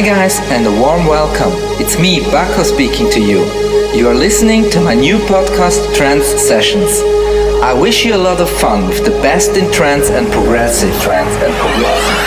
Hi guys and a warm welcome. It's me, Bako speaking to you. You are listening to my new podcast Trance Sessions. I wish you a lot of fun with the best in trance and progressive trance and progressive.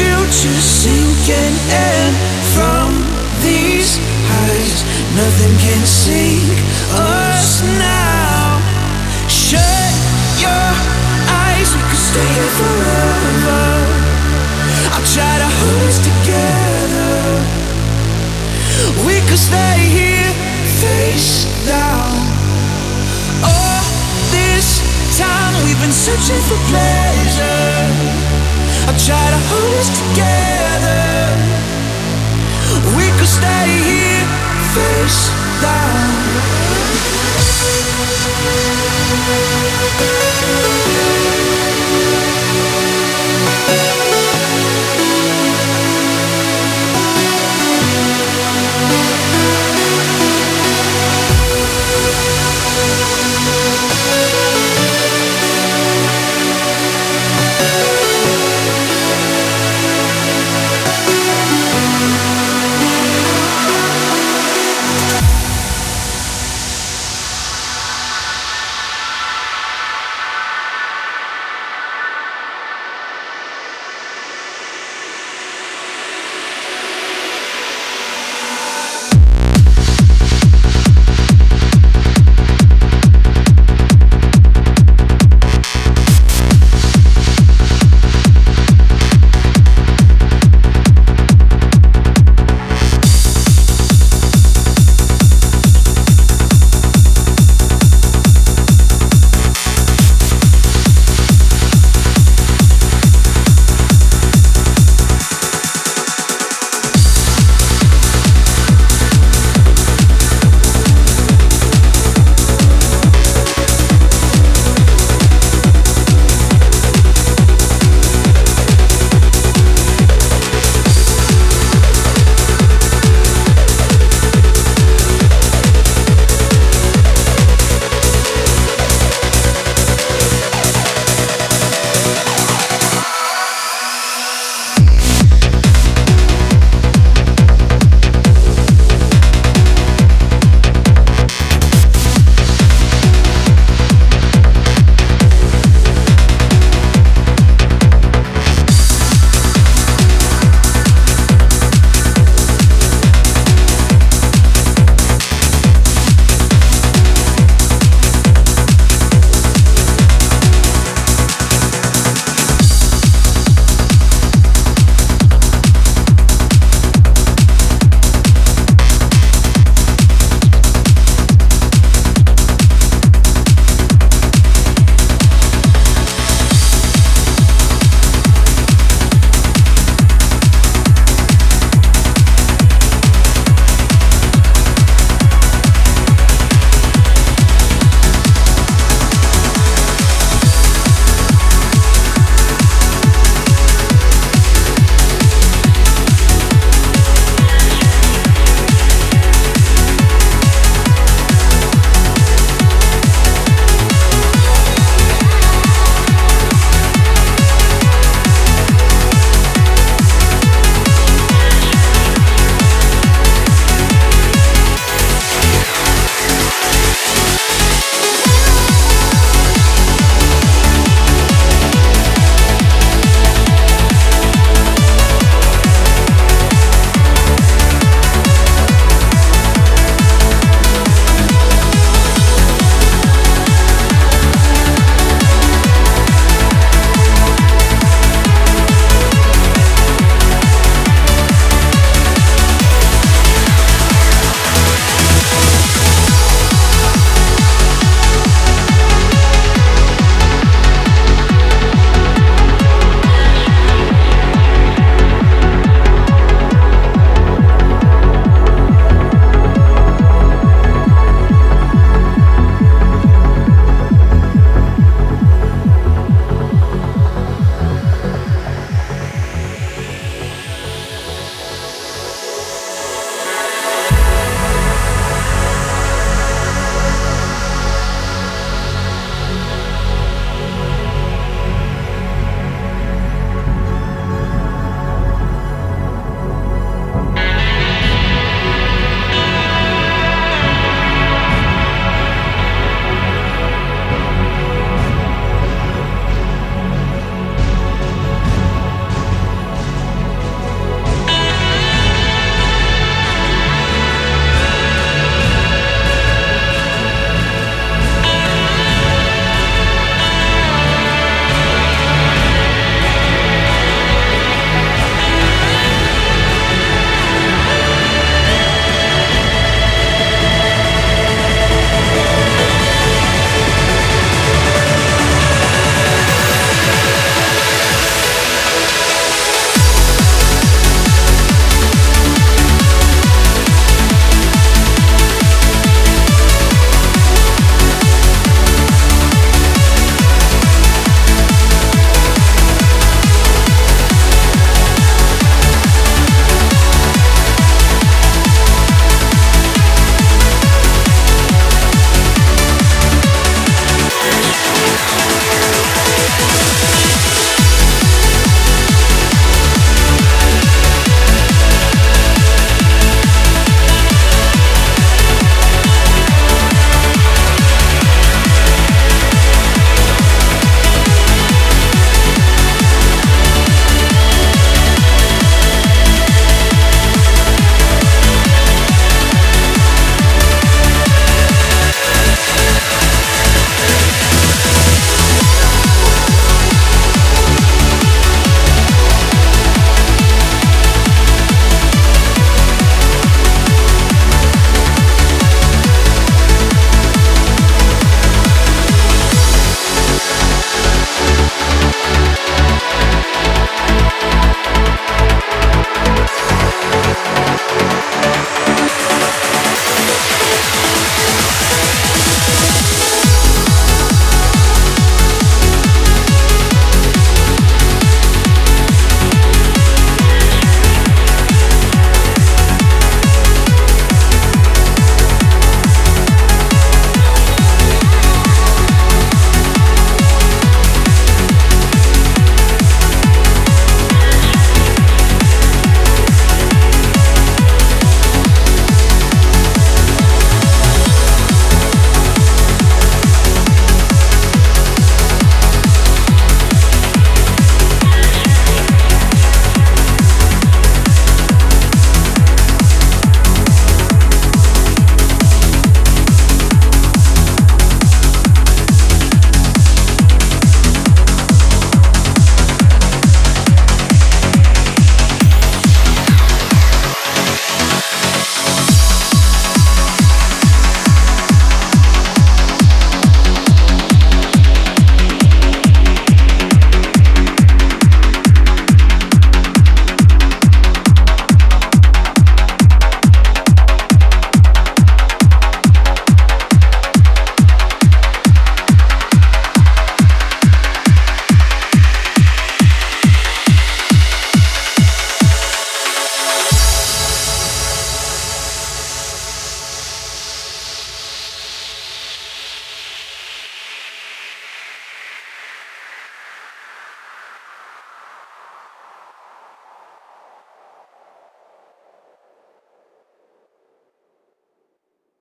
future sinking in from these heights. Nothing can sink us now. Shut your eyes, we could stay here forever. I'll try to hold us together. We could stay here face down. All this time we've been searching for pleasure. I try to hold us together. We could stay here face down.